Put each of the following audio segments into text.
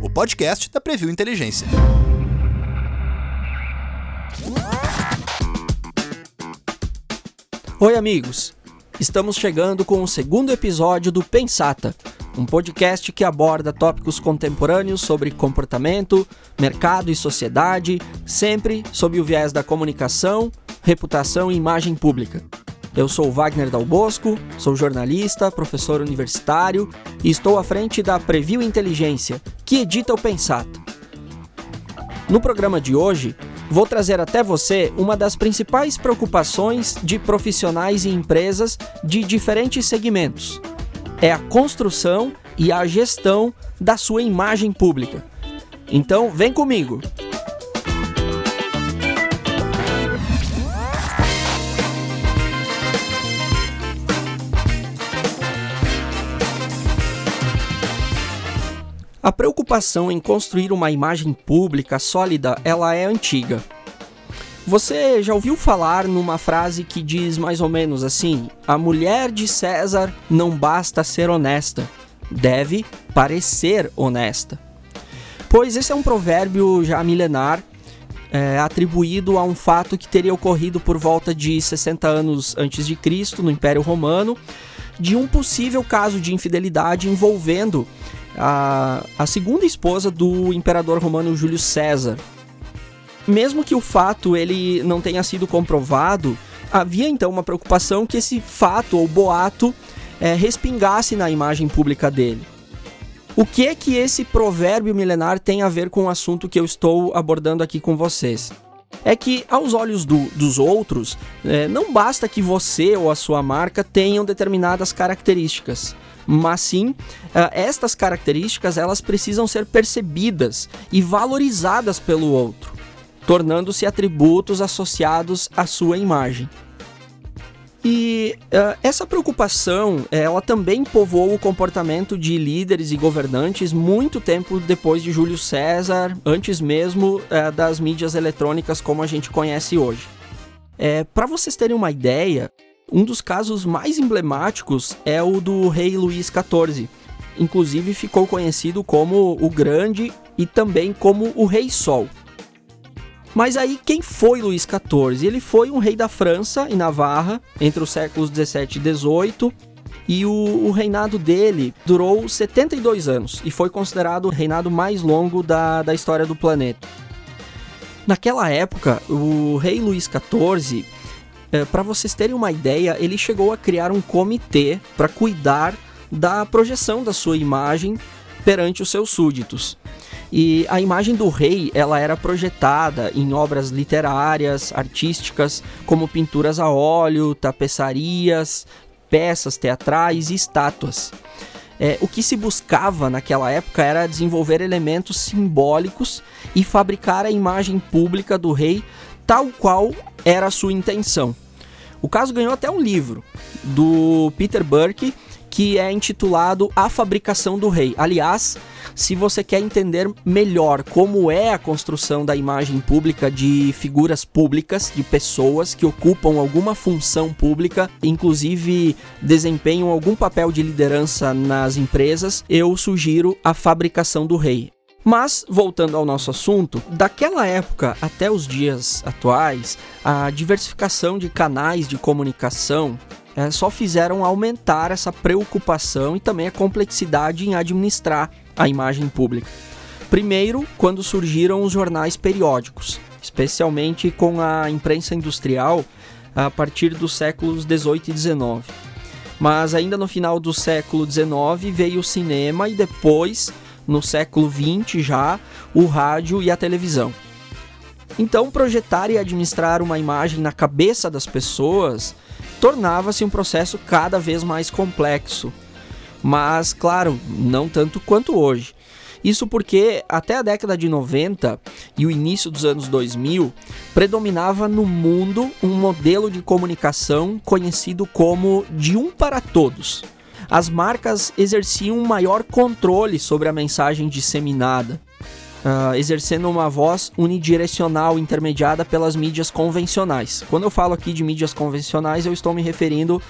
O podcast da Preview Inteligência. Oi, amigos! Estamos chegando com o segundo episódio do Pensata, um podcast que aborda tópicos contemporâneos sobre comportamento, mercado e sociedade, sempre sob o viés da comunicação, reputação e imagem pública. Eu sou Wagner Dal Bosco, sou jornalista, professor universitário e estou à frente da Preview Inteligência, que edita o Pensata. No programa de hoje, vou trazer até você uma das principais preocupações de profissionais e empresas de diferentes segmentos. É a construção e a gestão da sua imagem pública. Então, vem comigo! Preocupação em construir uma imagem pública sólida, ela é antiga. Você já ouviu falar numa frase que diz mais ou menos assim: A mulher de César não basta ser honesta, deve parecer honesta. Pois esse é um provérbio já milenar, é, atribuído a um fato que teria ocorrido por volta de 60 anos antes de Cristo no Império Romano, de um possível caso de infidelidade envolvendo a, a segunda esposa do imperador romano Júlio César. Mesmo que o fato ele não tenha sido comprovado, havia então uma preocupação que esse fato ou boato é, respingasse na imagem pública dele. O que é que esse provérbio milenar tem a ver com o assunto que eu estou abordando aqui com vocês? É que, aos olhos do, dos outros, é, não basta que você ou a sua marca tenham determinadas características mas sim eh, estas características elas precisam ser percebidas e valorizadas pelo outro, tornando-se atributos associados à sua imagem. E uh, essa preocupação, ela também povoou o comportamento de líderes e governantes muito tempo depois de Júlio César, antes mesmo uh, das mídias eletrônicas como a gente conhece hoje. É, Para vocês terem uma ideia, um dos casos mais emblemáticos é o do rei Luís XIV. Inclusive ficou conhecido como o Grande e também como o Rei Sol. Mas aí quem foi Luís XIV? Ele foi um rei da França e Navarra entre os séculos 17 e 18 e o, o, reinado dele durou 72 anos e foi considerado o reinado mais longo da, da história do planeta. Naquela época, o rei Luís XIV é, para vocês terem uma ideia, ele chegou a criar um comitê para cuidar da projeção da sua imagem perante os seus súditos. E a imagem do rei, ela era projetada em obras literárias, artísticas, como pinturas a óleo, tapeçarias, peças teatrais e estátuas. É, o que se buscava naquela época era desenvolver elementos simbólicos e fabricar a imagem pública do rei tal qual era a sua intenção. O caso ganhou até um livro do Peter Burke que é intitulado A Fabricação do Rei. Aliás, se você quer entender melhor como é a construção da imagem pública de figuras públicas, de pessoas que ocupam alguma função pública, inclusive desempenham algum papel de liderança nas empresas, eu sugiro A Fabricação do Rei. Mas, voltando ao nosso assunto, daquela época até os dias atuais, a diversificação de canais de comunicação é, só fizeram aumentar essa preocupação e também a complexidade em administrar a imagem pública. Primeiro, quando surgiram os jornais periódicos, especialmente com a imprensa industrial a partir dos séculos 18 e 19. Mas ainda no final do século 19 veio o cinema e depois no século XX já, o rádio e a televisão. Então, projetar e administrar uma imagem na cabeça das pessoas tornava-se um processo cada vez mais complexo. Mas, claro, não tanto quanto hoje. Isso porque até a década de 90 e o início dos anos 2000 predominava no mundo um modelo de comunicação conhecido como de um para todos as marcas exerciam um maior controle sobre a mensagem disseminada. Uh, exercendo uma voz unidirecional intermediada pelas mídias convencionais. Quando eu falo aqui de mídias convencionais, eu estou me referindo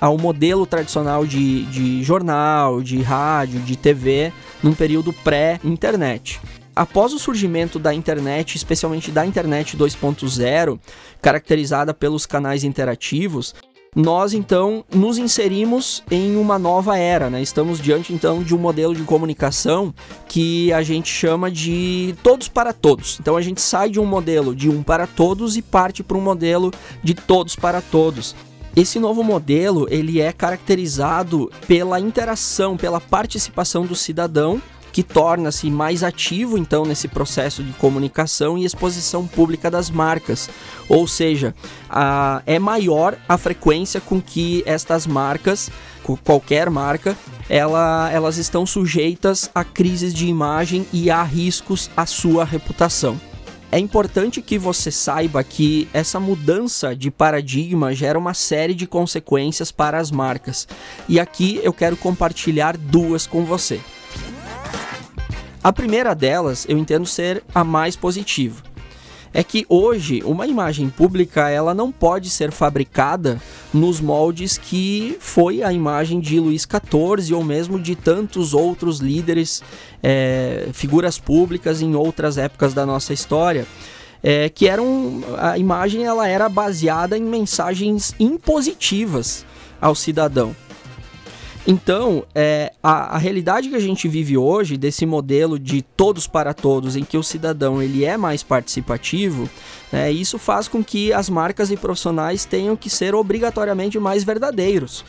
ao modelo tradicional de, de jornal, de rádio, de TV, num período pré-internet. Após o surgimento da internet, especialmente da internet 2.0, caracterizada pelos canais interativos, nós então nos inserimos em uma nova era, né? Estamos diante então de um modelo de comunicação que a gente chama de todos para todos. Então a gente sai de um modelo de um para todos e parte para um modelo de todos para todos. Esse novo modelo ele é caracterizado pela interação, pela participação do cidadão que torna-se mais ativo então nesse processo de comunicação e exposição pública das marcas. Ou seja, a, é maior a frequência com que estas marcas, qualquer marca, ela, elas estão sujeitas a crises de imagem e a riscos à sua reputação. É importante que você saiba que essa mudança de paradigma gera uma série de consequências para as marcas. E aqui eu quero compartilhar duas com você. A primeira delas eu entendo ser a mais positiva. É que hoje uma imagem pública ela não pode ser fabricada nos moldes que foi a imagem de Luís XIV ou mesmo de tantos outros líderes, é, figuras públicas em outras épocas da nossa história. É, que eram a imagem ela era baseada em mensagens impositivas ao cidadão. Então, é, a, a, realidade que a gente vive hoje, desse modelo de todos para todos, em que o cidadão ele é mais participativo, né, isso faz com que as marcas e profissionais tenham que ser obrigatoriamente mais verdadeiros.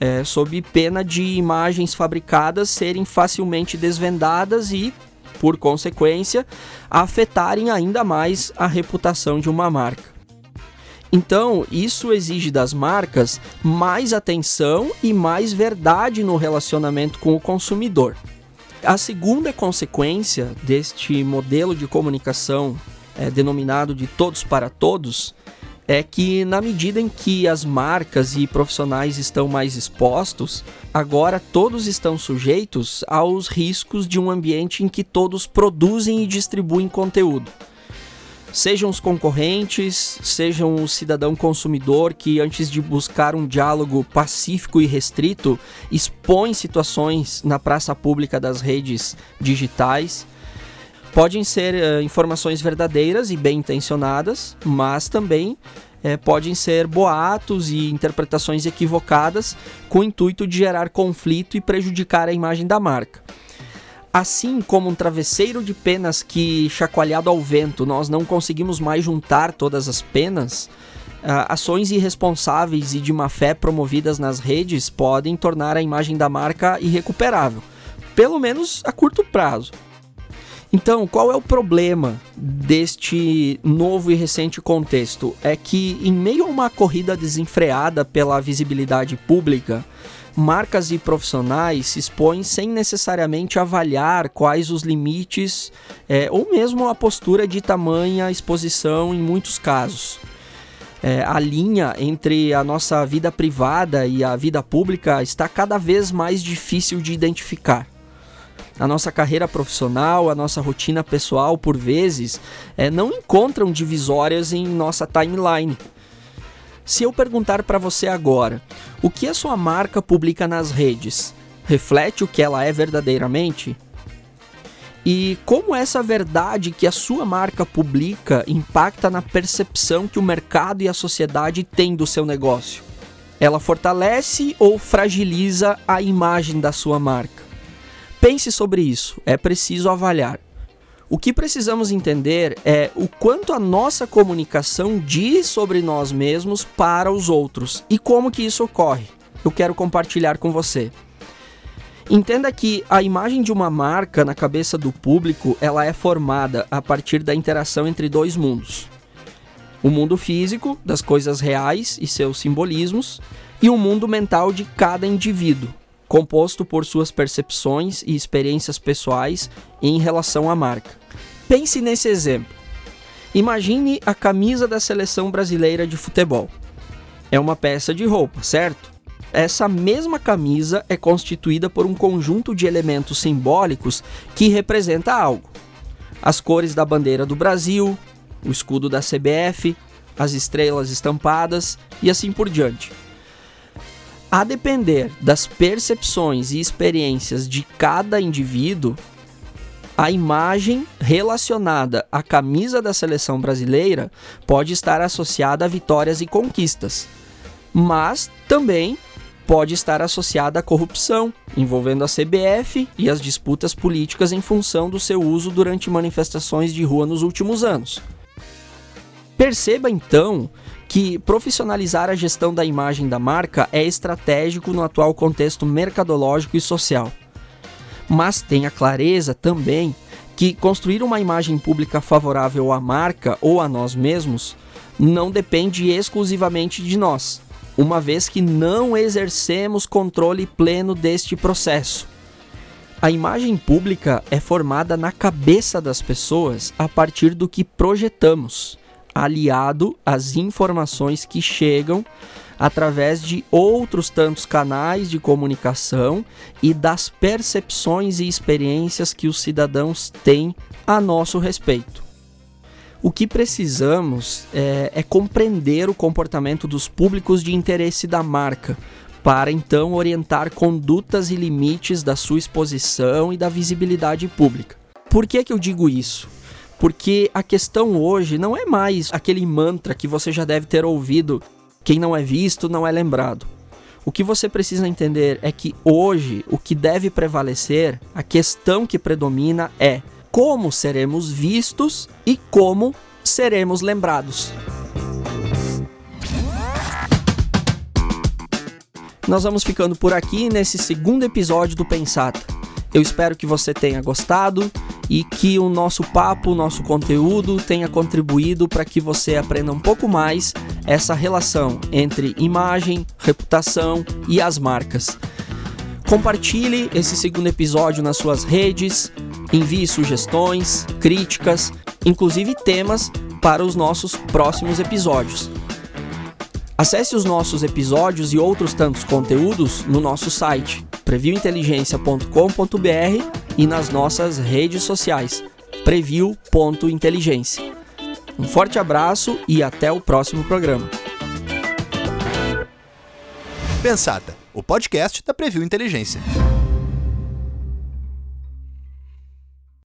É, sob pena de imagens fabricadas serem facilmente desvendadas e, por consequência, afetarem ainda mais a reputação de uma marca. Então, isso exige das marcas mais atenção e mais verdade no relacionamento com o consumidor. A segunda consequência deste modelo de comunicação é, denominado de todos para todos é que, na medida em que as marcas e profissionais estão mais expostos, agora todos estão sujeitos aos riscos de um ambiente em que todos produzem e distribuem conteúdo sejam os concorrentes, sejam o cidadão consumidor que, antes de buscar um diálogo pacífico e restrito, expõe situações na praça pública das redes digitais. Podem ser uh, informações verdadeiras e bem intencionadas, mas também uh, podem ser boatos e interpretações equivocadas com o intuito de gerar conflito e prejudicar a imagem da marca. Assim como um travesseiro de penas que, chacoalhado ao vento, nós não conseguimos mais juntar todas as penas, uh, ações irresponsáveis e de má fé promovidas nas redes podem tornar a imagem da marca irrecuperável, pelo menos a curto prazo. Então, qual é o problema deste novo e recente contexto? É que, em meio a uma corrida desenfreada pela visibilidade pública, marcas e profissionais se expõem sem necessariamente avaliar quais os limites é, ou mesmo a postura de tamanha exposição em muitos casos. É, a linha entre a nossa vida privada e a vida pública está cada vez mais difícil de identificar. A nossa carreira profissional, a nossa rotina pessoal, por vezes, é, não encontram divisórias em nossa timeline. Se eu perguntar para você agora, o que a sua marca publica nas redes, reflete o que ela é verdadeiramente? E como essa verdade que a sua marca publica impacta na percepção que o mercado e a sociedade têm do seu negócio? Ela fortalece ou fragiliza a imagem da sua marca? Pense sobre isso, é preciso avaliar. O que precisamos entender é o quanto a nossa comunicação diz sobre nós mesmos para os outros e como que isso ocorre. Eu quero compartilhar com você. Entenda que a imagem de uma marca na cabeça do público, ela é formada a partir da interação entre dois mundos. O mundo físico, das coisas reais e seus simbolismos, e o mundo mental de cada indivíduo, composto por suas percepções e experiências pessoais em relação à marca. Pense nesse exemplo. Imagine a camisa da seleção brasileira de futebol. É uma peça de roupa, certo? Essa mesma camisa é constituída por um conjunto de elementos simbólicos que representa algo. as cores da bandeira do Brasil, o escudo da CBF, as estrelas estampadas e assim por diante. A depender das percepções e experiências de cada indivíduo, a imagem relacionada à camisa da seleção brasileira pode estar associada a vitórias e conquistas, mas também pode estar associada à corrupção, envolvendo a CBF e as disputas políticas em função do seu uso durante manifestações de rua nos últimos anos. Perceba então que profissionalizar a gestão da imagem da marca é estratégico no atual contexto mercadológico e social. Mas tenha clareza também que construir uma imagem pública favorável à marca ou a nós mesmos não depende exclusivamente de nós uma vez que não exercemos controle pleno deste processo. A imagem pública é formada na cabeça das pessoas a partir do que projetamos, aliado às informações que chegam através de outros tantos canais de comunicação e das percepções e experiências que os cidadãos têm a nosso respeito. O que precisamos é, é compreender o comportamento dos públicos de interesse da marca, para então orientar condutas e limites da sua exposição e da visibilidade pública. Por que, que eu digo isso? Porque a questão hoje não é mais aquele mantra que você já deve ter ouvido: quem não é visto não é lembrado. O que você precisa entender é que hoje o que deve prevalecer, a questão que predomina é como seremos vistos e como seremos lembrados. Nós vamos ficando por aqui nesse segundo episódio do Pensata. Eu espero que você tenha gostado e que o nosso papo, o nosso conteúdo tenha contribuído para que você aprenda um pouco mais essa relação entre imagem, reputação e as marcas. Compartilhe esse segundo episódio nas suas redes, envie sugestões, críticas, inclusive temas para os nossos próximos episódios. Acesse os nossos episódios e outros tantos conteúdos no nosso site previointeligência.com.br e nas nossas redes sociais preview.inteligência. Um forte abraço e até o próximo programa. Pensata o podcast da Preview Inteligência.